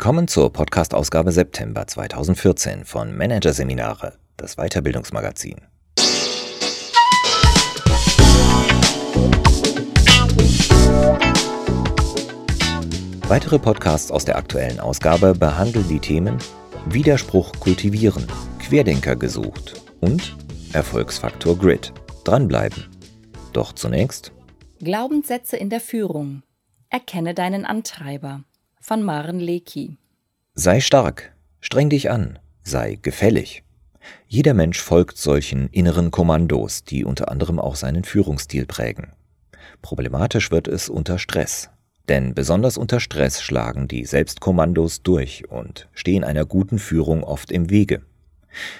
Willkommen zur Podcast-Ausgabe September 2014 von Managerseminare, das Weiterbildungsmagazin. Weitere Podcasts aus der aktuellen Ausgabe behandeln die Themen Widerspruch kultivieren, Querdenker gesucht und Erfolgsfaktor Grid. Dranbleiben. Doch zunächst Glaubenssätze in der Führung. Erkenne deinen Antreiber von Maren Leki. Sei stark, streng dich an, sei gefällig. Jeder Mensch folgt solchen inneren Kommandos, die unter anderem auch seinen Führungsstil prägen. Problematisch wird es unter Stress. Denn besonders unter Stress schlagen die Selbstkommandos durch und stehen einer guten Führung oft im Wege.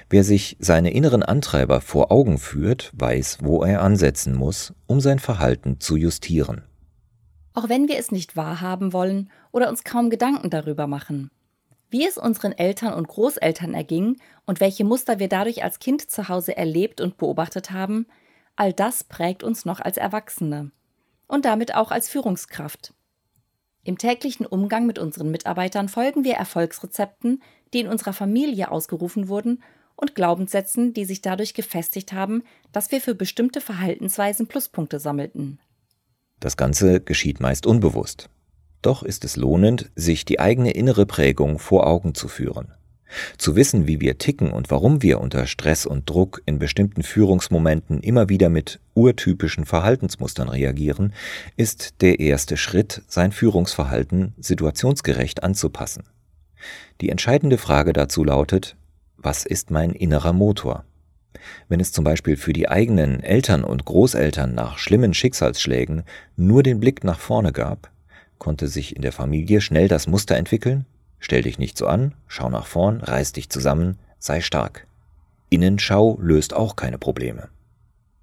Wer sich seine inneren Antreiber vor Augen führt, weiß, wo er ansetzen muss, um sein Verhalten zu justieren auch wenn wir es nicht wahrhaben wollen oder uns kaum Gedanken darüber machen. Wie es unseren Eltern und Großeltern erging und welche Muster wir dadurch als Kind zu Hause erlebt und beobachtet haben, all das prägt uns noch als Erwachsene und damit auch als Führungskraft. Im täglichen Umgang mit unseren Mitarbeitern folgen wir Erfolgsrezepten, die in unserer Familie ausgerufen wurden, und Glaubenssätzen, die sich dadurch gefestigt haben, dass wir für bestimmte Verhaltensweisen Pluspunkte sammelten. Das Ganze geschieht meist unbewusst. Doch ist es lohnend, sich die eigene innere Prägung vor Augen zu führen. Zu wissen, wie wir ticken und warum wir unter Stress und Druck in bestimmten Führungsmomenten immer wieder mit urtypischen Verhaltensmustern reagieren, ist der erste Schritt, sein Führungsverhalten situationsgerecht anzupassen. Die entscheidende Frage dazu lautet, was ist mein innerer Motor? Wenn es zum Beispiel für die eigenen Eltern und Großeltern nach schlimmen Schicksalsschlägen nur den Blick nach vorne gab, konnte sich in der Familie schnell das Muster entwickeln, stell dich nicht so an, schau nach vorn, reiß dich zusammen, sei stark. Innenschau löst auch keine Probleme.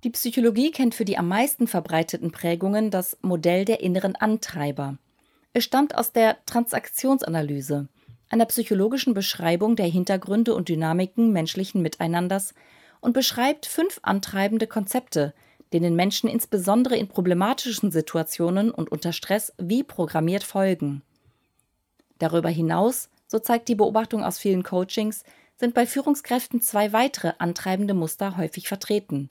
Die Psychologie kennt für die am meisten verbreiteten Prägungen das Modell der inneren Antreiber. Es stammt aus der Transaktionsanalyse, einer psychologischen Beschreibung der Hintergründe und Dynamiken menschlichen Miteinanders und beschreibt fünf antreibende Konzepte, denen Menschen insbesondere in problematischen Situationen und unter Stress wie programmiert folgen. Darüber hinaus, so zeigt die Beobachtung aus vielen Coachings, sind bei Führungskräften zwei weitere antreibende Muster häufig vertreten.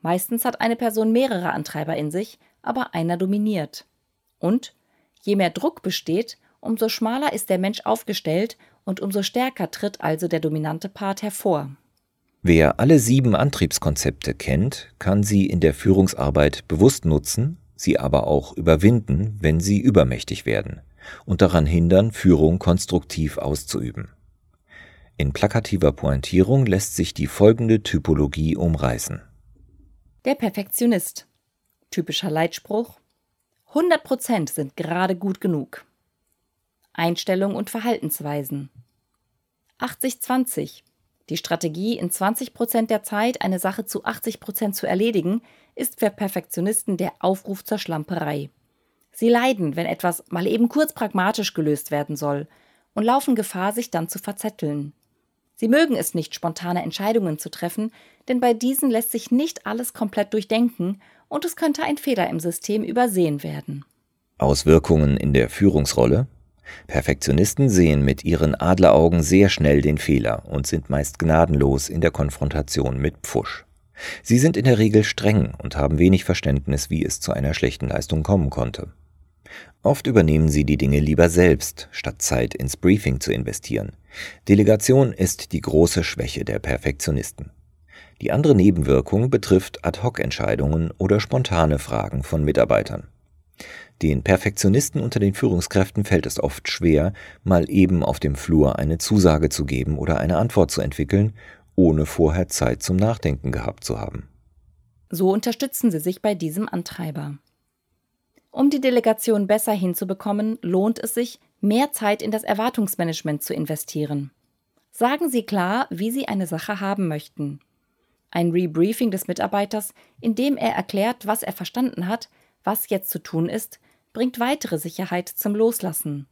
Meistens hat eine Person mehrere Antreiber in sich, aber einer dominiert. Und je mehr Druck besteht, umso schmaler ist der Mensch aufgestellt und umso stärker tritt also der dominante Part hervor. Wer alle sieben Antriebskonzepte kennt, kann sie in der Führungsarbeit bewusst nutzen, sie aber auch überwinden, wenn sie übermächtig werden und daran hindern, Führung konstruktiv auszuüben. In plakativer Pointierung lässt sich die folgende Typologie umreißen. Der Perfektionist. Typischer Leitspruch. 100% sind gerade gut genug. Einstellung und Verhaltensweisen. 80-20. Die Strategie, in 20 Prozent der Zeit eine Sache zu 80 Prozent zu erledigen, ist für Perfektionisten der Aufruf zur Schlamperei. Sie leiden, wenn etwas mal eben kurz pragmatisch gelöst werden soll und laufen Gefahr, sich dann zu verzetteln. Sie mögen es nicht, spontane Entscheidungen zu treffen, denn bei diesen lässt sich nicht alles komplett durchdenken und es könnte ein Fehler im System übersehen werden. Auswirkungen in der Führungsrolle Perfektionisten sehen mit ihren Adleraugen sehr schnell den Fehler und sind meist gnadenlos in der Konfrontation mit Pfusch. Sie sind in der Regel streng und haben wenig Verständnis, wie es zu einer schlechten Leistung kommen konnte. Oft übernehmen sie die Dinge lieber selbst, statt Zeit ins Briefing zu investieren. Delegation ist die große Schwäche der Perfektionisten. Die andere Nebenwirkung betrifft Ad-hoc-Entscheidungen oder spontane Fragen von Mitarbeitern. Den Perfektionisten unter den Führungskräften fällt es oft schwer, mal eben auf dem Flur eine Zusage zu geben oder eine Antwort zu entwickeln, ohne vorher Zeit zum Nachdenken gehabt zu haben. So unterstützen sie sich bei diesem Antreiber. Um die Delegation besser hinzubekommen, lohnt es sich, mehr Zeit in das Erwartungsmanagement zu investieren. Sagen Sie klar, wie Sie eine Sache haben möchten. Ein Rebriefing des Mitarbeiters, in dem er erklärt, was er verstanden hat, was jetzt zu tun ist, bringt weitere Sicherheit zum Loslassen.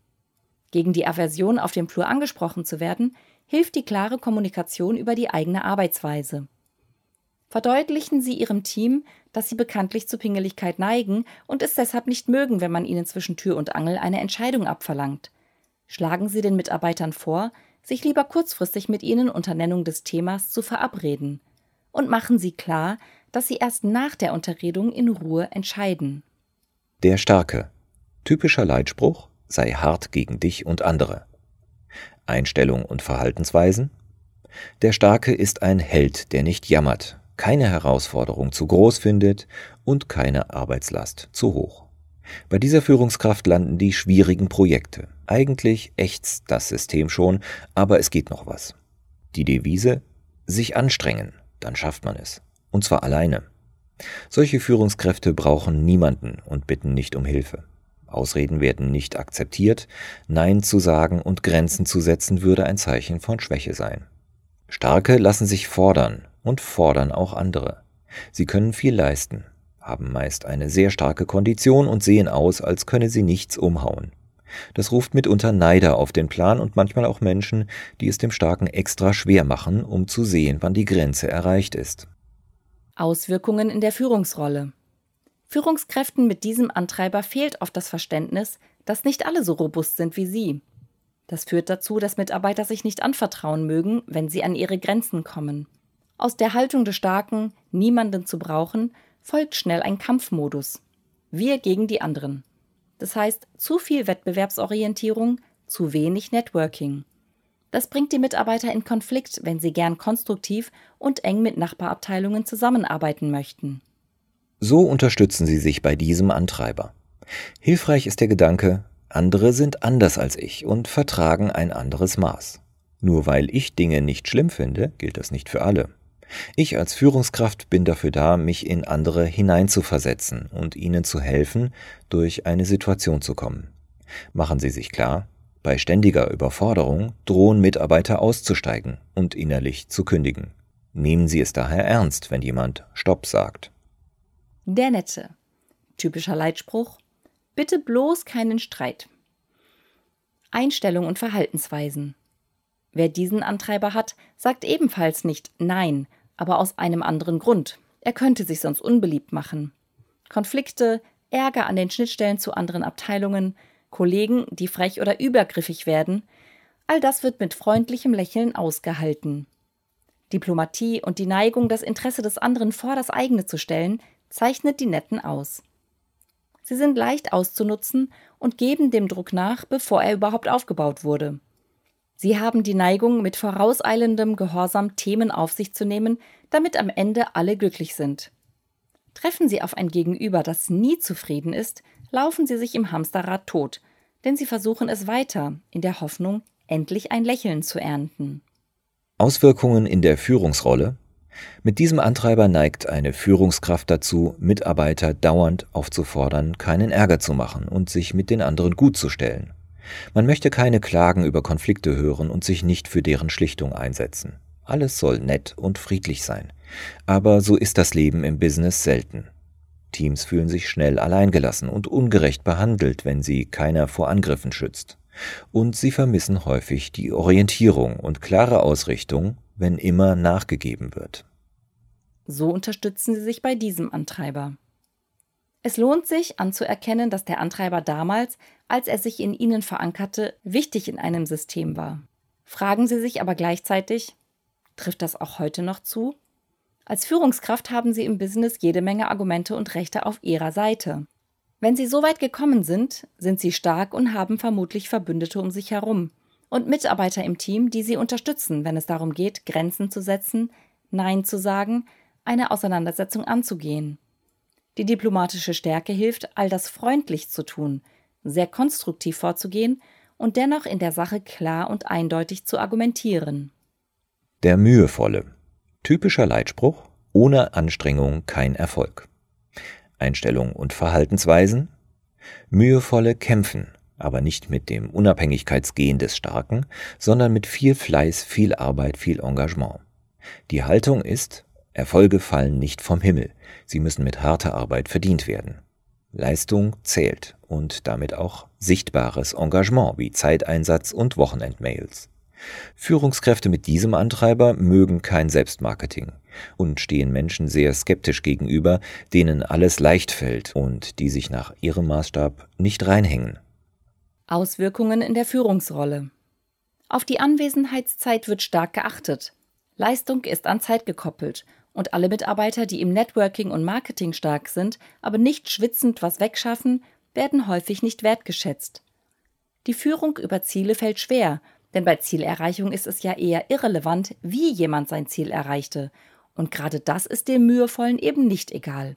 Gegen die Aversion, auf dem Flur angesprochen zu werden, hilft die klare Kommunikation über die eigene Arbeitsweise. Verdeutlichen Sie Ihrem Team, dass Sie bekanntlich zu Pingeligkeit neigen und es deshalb nicht mögen, wenn man Ihnen zwischen Tür und Angel eine Entscheidung abverlangt. Schlagen Sie den Mitarbeitern vor, sich lieber kurzfristig mit Ihnen unter Nennung des Themas zu verabreden. Und machen Sie klar, dass Sie erst nach der Unterredung in Ruhe entscheiden. Der Starke. Typischer Leitspruch sei hart gegen dich und andere. Einstellung und Verhaltensweisen. Der Starke ist ein Held, der nicht jammert, keine Herausforderung zu groß findet und keine Arbeitslast zu hoch. Bei dieser Führungskraft landen die schwierigen Projekte. Eigentlich ächzt das System schon, aber es geht noch was. Die Devise sich anstrengen, dann schafft man es. Und zwar alleine. Solche Führungskräfte brauchen niemanden und bitten nicht um Hilfe. Ausreden werden nicht akzeptiert, Nein zu sagen und Grenzen zu setzen würde ein Zeichen von Schwäche sein. Starke lassen sich fordern und fordern auch andere. Sie können viel leisten, haben meist eine sehr starke Kondition und sehen aus, als könne sie nichts umhauen. Das ruft mitunter Neider auf den Plan und manchmal auch Menschen, die es dem Starken extra schwer machen, um zu sehen, wann die Grenze erreicht ist. Auswirkungen in der Führungsrolle. Führungskräften mit diesem Antreiber fehlt oft das Verständnis, dass nicht alle so robust sind wie sie. Das führt dazu, dass Mitarbeiter sich nicht anvertrauen mögen, wenn sie an ihre Grenzen kommen. Aus der Haltung des Starken, niemanden zu brauchen, folgt schnell ein Kampfmodus. Wir gegen die anderen. Das heißt, zu viel Wettbewerbsorientierung, zu wenig Networking. Das bringt die Mitarbeiter in Konflikt, wenn sie gern konstruktiv und eng mit Nachbarabteilungen zusammenarbeiten möchten. So unterstützen sie sich bei diesem Antreiber. Hilfreich ist der Gedanke, andere sind anders als ich und vertragen ein anderes Maß. Nur weil ich Dinge nicht schlimm finde, gilt das nicht für alle. Ich als Führungskraft bin dafür da, mich in andere hineinzuversetzen und ihnen zu helfen, durch eine Situation zu kommen. Machen Sie sich klar, bei ständiger Überforderung drohen Mitarbeiter auszusteigen und innerlich zu kündigen. Nehmen Sie es daher ernst, wenn jemand Stopp sagt. Der Nette. Typischer Leitspruch. Bitte bloß keinen Streit. Einstellung und Verhaltensweisen. Wer diesen Antreiber hat, sagt ebenfalls nicht Nein, aber aus einem anderen Grund. Er könnte sich sonst unbeliebt machen. Konflikte, Ärger an den Schnittstellen zu anderen Abteilungen, Kollegen, die frech oder übergriffig werden, all das wird mit freundlichem Lächeln ausgehalten. Diplomatie und die Neigung, das Interesse des anderen vor das eigene zu stellen, zeichnet die Netten aus. Sie sind leicht auszunutzen und geben dem Druck nach, bevor er überhaupt aufgebaut wurde. Sie haben die Neigung, mit vorauseilendem Gehorsam Themen auf sich zu nehmen, damit am Ende alle glücklich sind. Treffen Sie auf ein Gegenüber, das nie zufrieden ist, laufen Sie sich im Hamsterrad tot, denn Sie versuchen es weiter, in der Hoffnung, endlich ein Lächeln zu ernten. Auswirkungen in der Führungsrolle mit diesem Antreiber neigt eine Führungskraft dazu, Mitarbeiter dauernd aufzufordern, keinen Ärger zu machen und sich mit den anderen gut zu stellen. Man möchte keine Klagen über Konflikte hören und sich nicht für deren Schlichtung einsetzen. Alles soll nett und friedlich sein. Aber so ist das Leben im Business selten. Teams fühlen sich schnell alleingelassen und ungerecht behandelt, wenn sie keiner vor Angriffen schützt. Und sie vermissen häufig die Orientierung und klare Ausrichtung, wenn immer nachgegeben wird. So unterstützen sie sich bei diesem Antreiber. Es lohnt sich anzuerkennen, dass der Antreiber damals, als er sich in ihnen verankerte, wichtig in einem System war. Fragen Sie sich aber gleichzeitig, trifft das auch heute noch zu? Als Führungskraft haben Sie im Business jede Menge Argumente und Rechte auf Ihrer Seite. Wenn Sie so weit gekommen sind, sind Sie stark und haben vermutlich Verbündete um sich herum und Mitarbeiter im Team, die Sie unterstützen, wenn es darum geht, Grenzen zu setzen, Nein zu sagen, eine Auseinandersetzung anzugehen. Die diplomatische Stärke hilft, all das freundlich zu tun, sehr konstruktiv vorzugehen und dennoch in der Sache klar und eindeutig zu argumentieren. Der Mühevolle. Typischer Leitspruch, ohne Anstrengung kein Erfolg. Einstellung und Verhaltensweisen. Mühevolle kämpfen, aber nicht mit dem Unabhängigkeitsgehen des Starken, sondern mit viel Fleiß, viel Arbeit, viel Engagement. Die Haltung ist, Erfolge fallen nicht vom Himmel, sie müssen mit harter Arbeit verdient werden. Leistung zählt und damit auch sichtbares Engagement wie Zeiteinsatz und Wochenendmails. Führungskräfte mit diesem Antreiber mögen kein Selbstmarketing und stehen Menschen sehr skeptisch gegenüber, denen alles leicht fällt und die sich nach ihrem Maßstab nicht reinhängen. Auswirkungen in der Führungsrolle. Auf die Anwesenheitszeit wird stark geachtet. Leistung ist an Zeit gekoppelt und alle Mitarbeiter, die im Networking und Marketing stark sind, aber nicht schwitzend was wegschaffen, werden häufig nicht wertgeschätzt. Die Führung über Ziele fällt schwer, denn bei Zielerreichung ist es ja eher irrelevant, wie jemand sein Ziel erreichte. Und gerade das ist dem Mühevollen eben nicht egal.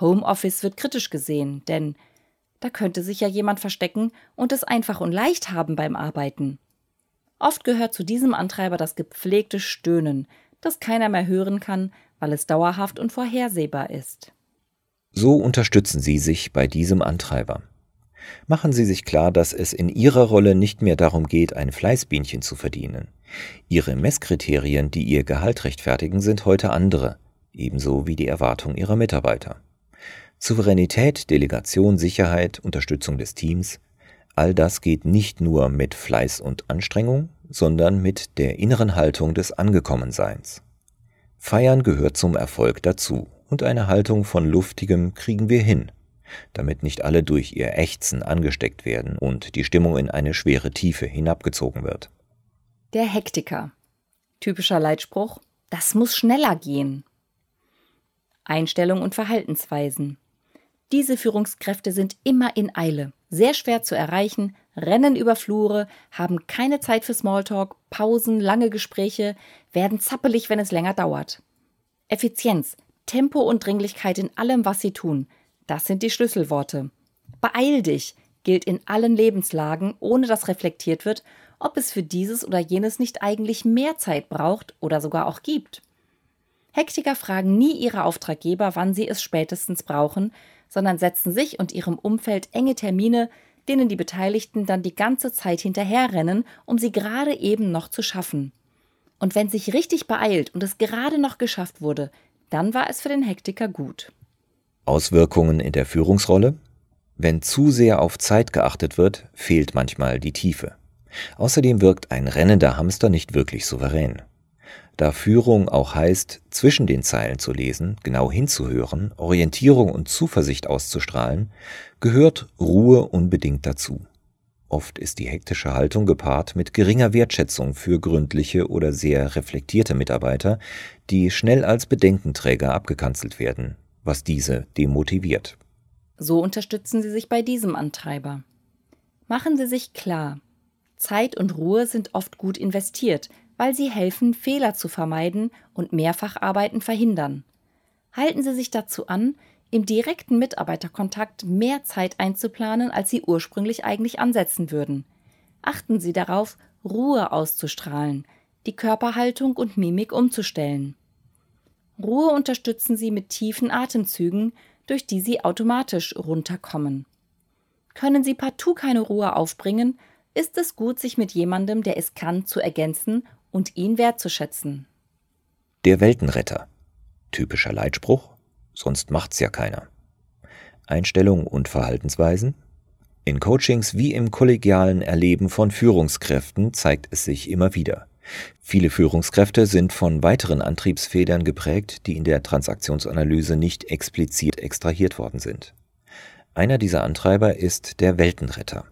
Homeoffice wird kritisch gesehen, denn da könnte sich ja jemand verstecken und es einfach und leicht haben beim Arbeiten. Oft gehört zu diesem Antreiber das gepflegte Stöhnen, das keiner mehr hören kann, weil es dauerhaft und vorhersehbar ist. So unterstützen Sie sich bei diesem Antreiber. Machen Sie sich klar, dass es in Ihrer Rolle nicht mehr darum geht, ein Fleißbienchen zu verdienen. Ihre Messkriterien, die Ihr Gehalt rechtfertigen, sind heute andere, ebenso wie die Erwartung Ihrer Mitarbeiter. Souveränität, Delegation, Sicherheit, Unterstützung des Teams, all das geht nicht nur mit Fleiß und Anstrengung, sondern mit der inneren Haltung des Angekommenseins. Feiern gehört zum Erfolg dazu, und eine Haltung von luftigem kriegen wir hin, damit nicht alle durch ihr Ächzen angesteckt werden und die Stimmung in eine schwere Tiefe hinabgezogen wird. Der Hektiker. Typischer Leitspruch, das muss schneller gehen. Einstellung und Verhaltensweisen. Diese Führungskräfte sind immer in Eile, sehr schwer zu erreichen, rennen über Flure, haben keine Zeit für Smalltalk, Pausen, lange Gespräche, werden zappelig, wenn es länger dauert. Effizienz, Tempo und Dringlichkeit in allem, was sie tun, das sind die Schlüsselworte. Beeil dich gilt in allen Lebenslagen, ohne dass reflektiert wird, ob es für dieses oder jenes nicht eigentlich mehr Zeit braucht oder sogar auch gibt. Hektiker fragen nie ihre Auftraggeber, wann sie es spätestens brauchen, sondern setzen sich und ihrem Umfeld enge Termine, denen die Beteiligten dann die ganze Zeit hinterherrennen, um sie gerade eben noch zu schaffen. Und wenn sich richtig beeilt und es gerade noch geschafft wurde, dann war es für den Hektiker gut. Auswirkungen in der Führungsrolle? Wenn zu sehr auf Zeit geachtet wird, fehlt manchmal die Tiefe. Außerdem wirkt ein rennender Hamster nicht wirklich souverän. Da Führung auch heißt, zwischen den Zeilen zu lesen, genau hinzuhören, Orientierung und Zuversicht auszustrahlen, gehört Ruhe unbedingt dazu. Oft ist die hektische Haltung gepaart mit geringer Wertschätzung für gründliche oder sehr reflektierte Mitarbeiter, die schnell als Bedenkenträger abgekanzelt werden, was diese demotiviert. So unterstützen Sie sich bei diesem Antreiber. Machen Sie sich klar, Zeit und Ruhe sind oft gut investiert, weil sie helfen, Fehler zu vermeiden und Mehrfacharbeiten verhindern. Halten Sie sich dazu an, im direkten Mitarbeiterkontakt mehr Zeit einzuplanen, als Sie ursprünglich eigentlich ansetzen würden. Achten Sie darauf, Ruhe auszustrahlen, die Körperhaltung und Mimik umzustellen. Ruhe unterstützen Sie mit tiefen Atemzügen, durch die Sie automatisch runterkommen. Können Sie partout keine Ruhe aufbringen, ist es gut, sich mit jemandem, der es kann, zu ergänzen und ihn wertzuschätzen. Der Weltenretter. Typischer Leitspruch, sonst macht's ja keiner. Einstellung und Verhaltensweisen. In Coachings wie im kollegialen Erleben von Führungskräften zeigt es sich immer wieder. Viele Führungskräfte sind von weiteren Antriebsfedern geprägt, die in der Transaktionsanalyse nicht explizit extrahiert worden sind. Einer dieser Antreiber ist der Weltenretter.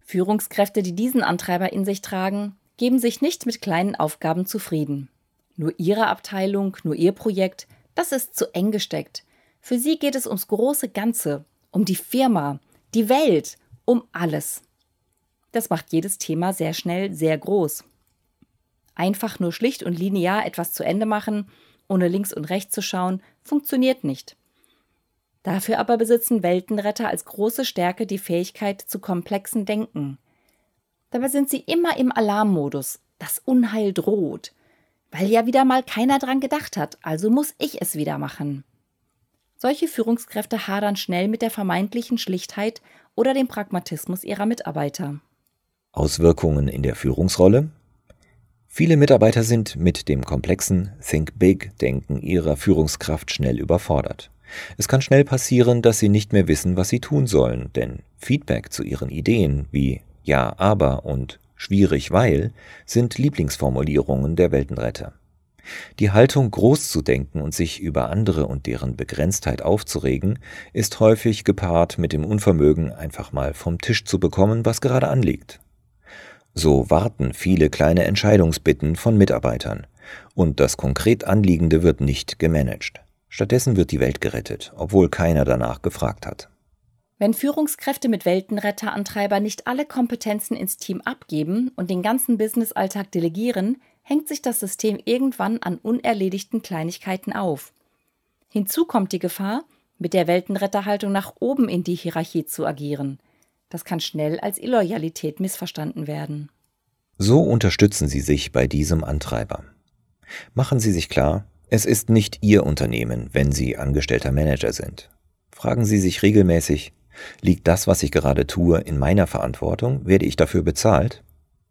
Führungskräfte, die diesen Antreiber in sich tragen, geben sich nicht mit kleinen Aufgaben zufrieden. Nur ihre Abteilung, nur ihr Projekt, das ist zu eng gesteckt. Für sie geht es ums große Ganze, um die Firma, die Welt, um alles. Das macht jedes Thema sehr schnell sehr groß. Einfach nur schlicht und linear etwas zu Ende machen, ohne links und rechts zu schauen, funktioniert nicht. Dafür aber besitzen Weltenretter als große Stärke die Fähigkeit zu komplexen Denken. Dabei sind sie immer im Alarmmodus. Das Unheil droht. Weil ja wieder mal keiner dran gedacht hat, also muss ich es wieder machen. Solche Führungskräfte hadern schnell mit der vermeintlichen Schlichtheit oder dem Pragmatismus ihrer Mitarbeiter. Auswirkungen in der Führungsrolle? Viele Mitarbeiter sind mit dem komplexen Think Big-Denken ihrer Führungskraft schnell überfordert. Es kann schnell passieren, dass sie nicht mehr wissen, was sie tun sollen, denn Feedback zu ihren Ideen wie ja, aber und schwierig, weil sind Lieblingsformulierungen der Weltenretter. Die Haltung, groß zu denken und sich über andere und deren Begrenztheit aufzuregen, ist häufig gepaart mit dem Unvermögen, einfach mal vom Tisch zu bekommen, was gerade anliegt. So warten viele kleine Entscheidungsbitten von Mitarbeitern, und das konkret Anliegende wird nicht gemanagt. Stattdessen wird die Welt gerettet, obwohl keiner danach gefragt hat. Wenn Führungskräfte mit Weltenretterantreiber nicht alle Kompetenzen ins Team abgeben und den ganzen Businessalltag delegieren, hängt sich das System irgendwann an unerledigten Kleinigkeiten auf. Hinzu kommt die Gefahr, mit der Weltenretterhaltung nach oben in die Hierarchie zu agieren. Das kann schnell als Illoyalität missverstanden werden. So unterstützen Sie sich bei diesem Antreiber. Machen Sie sich klar, es ist nicht Ihr Unternehmen, wenn Sie angestellter Manager sind. Fragen Sie sich regelmäßig, liegt das, was ich gerade tue, in meiner Verantwortung? Werde ich dafür bezahlt?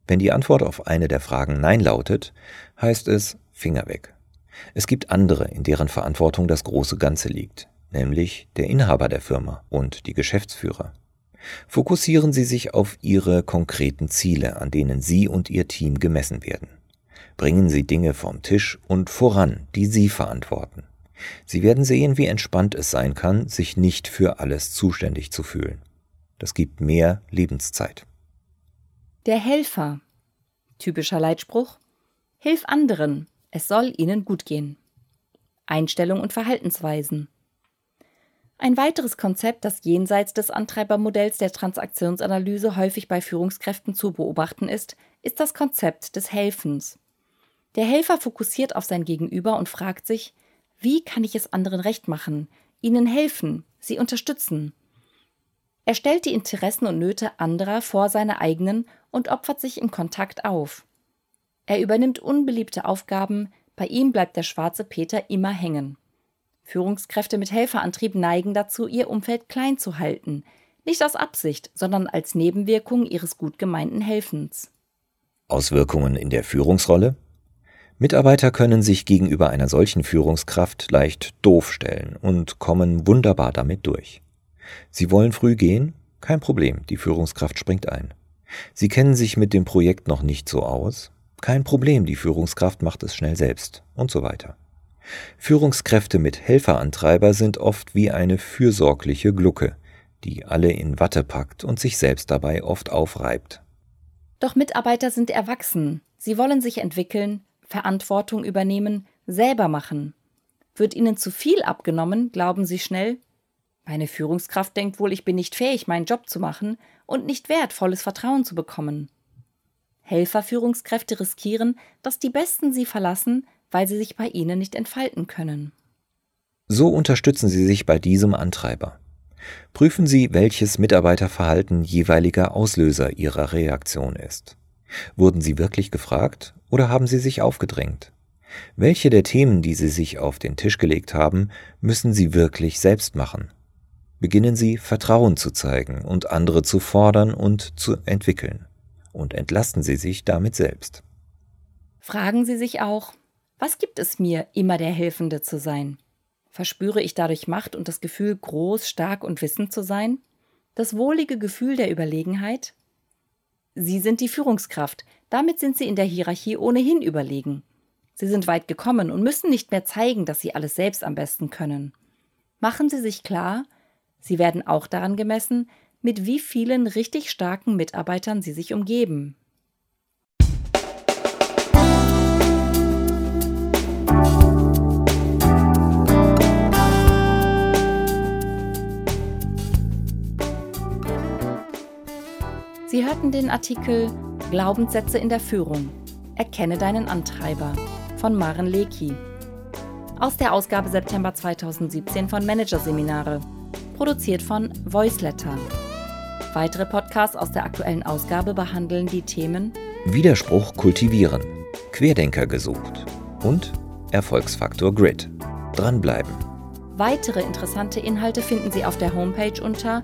Wenn die Antwort auf eine der Fragen Nein lautet, heißt es Finger weg. Es gibt andere, in deren Verantwortung das große Ganze liegt, nämlich der Inhaber der Firma und die Geschäftsführer. Fokussieren Sie sich auf Ihre konkreten Ziele, an denen Sie und Ihr Team gemessen werden. Bringen Sie Dinge vom Tisch und voran, die Sie verantworten. Sie werden sehen, wie entspannt es sein kann, sich nicht für alles zuständig zu fühlen. Das gibt mehr Lebenszeit. Der Helfer. Typischer Leitspruch. Hilf anderen, es soll ihnen gut gehen. Einstellung und Verhaltensweisen. Ein weiteres Konzept, das jenseits des Antreibermodells der Transaktionsanalyse häufig bei Führungskräften zu beobachten ist, ist das Konzept des Helfens. Der Helfer fokussiert auf sein Gegenüber und fragt sich, wie kann ich es anderen recht machen, ihnen helfen, sie unterstützen? Er stellt die Interessen und Nöte anderer vor seine eigenen und opfert sich im Kontakt auf. Er übernimmt unbeliebte Aufgaben, bei ihm bleibt der schwarze Peter immer hängen. Führungskräfte mit Helferantrieb neigen dazu, ihr Umfeld klein zu halten, nicht aus Absicht, sondern als Nebenwirkung ihres gut gemeinten Helfens. Auswirkungen in der Führungsrolle? Mitarbeiter können sich gegenüber einer solchen Führungskraft leicht doof stellen und kommen wunderbar damit durch. Sie wollen früh gehen? Kein Problem, die Führungskraft springt ein. Sie kennen sich mit dem Projekt noch nicht so aus? Kein Problem, die Führungskraft macht es schnell selbst und so weiter. Führungskräfte mit Helferantreiber sind oft wie eine fürsorgliche Glucke, die alle in Watte packt und sich selbst dabei oft aufreibt. Doch Mitarbeiter sind erwachsen, sie wollen sich entwickeln, Verantwortung übernehmen, selber machen. Wird ihnen zu viel abgenommen, glauben sie schnell, meine Führungskraft denkt wohl, ich bin nicht fähig, meinen Job zu machen und nicht wert, volles Vertrauen zu bekommen. Helferführungskräfte riskieren, dass die Besten sie verlassen, weil sie sich bei ihnen nicht entfalten können. So unterstützen Sie sich bei diesem Antreiber. Prüfen Sie, welches Mitarbeiterverhalten jeweiliger Auslöser Ihrer Reaktion ist. Wurden Sie wirklich gefragt oder haben Sie sich aufgedrängt? Welche der Themen, die Sie sich auf den Tisch gelegt haben, müssen Sie wirklich selbst machen? beginnen sie Vertrauen zu zeigen und andere zu fordern und zu entwickeln. Und entlasten sie sich damit selbst. Fragen Sie sich auch, was gibt es mir, immer der Helfende zu sein? Verspüre ich dadurch Macht und das Gefühl, groß, stark und wissend zu sein? Das wohlige Gefühl der Überlegenheit? Sie sind die Führungskraft, damit sind Sie in der Hierarchie ohnehin überlegen. Sie sind weit gekommen und müssen nicht mehr zeigen, dass Sie alles selbst am besten können. Machen Sie sich klar, Sie werden auch daran gemessen, mit wie vielen richtig starken Mitarbeitern Sie sich umgeben. Sie hörten den Artikel Glaubenssätze in der Führung. Erkenne deinen Antreiber von Maren Leki aus der Ausgabe September 2017 von Managerseminare produziert von Voiceletter. Weitere Podcasts aus der aktuellen Ausgabe behandeln die Themen Widerspruch kultivieren, Querdenker gesucht und Erfolgsfaktor Grid. Dranbleiben. Weitere interessante Inhalte finden Sie auf der Homepage unter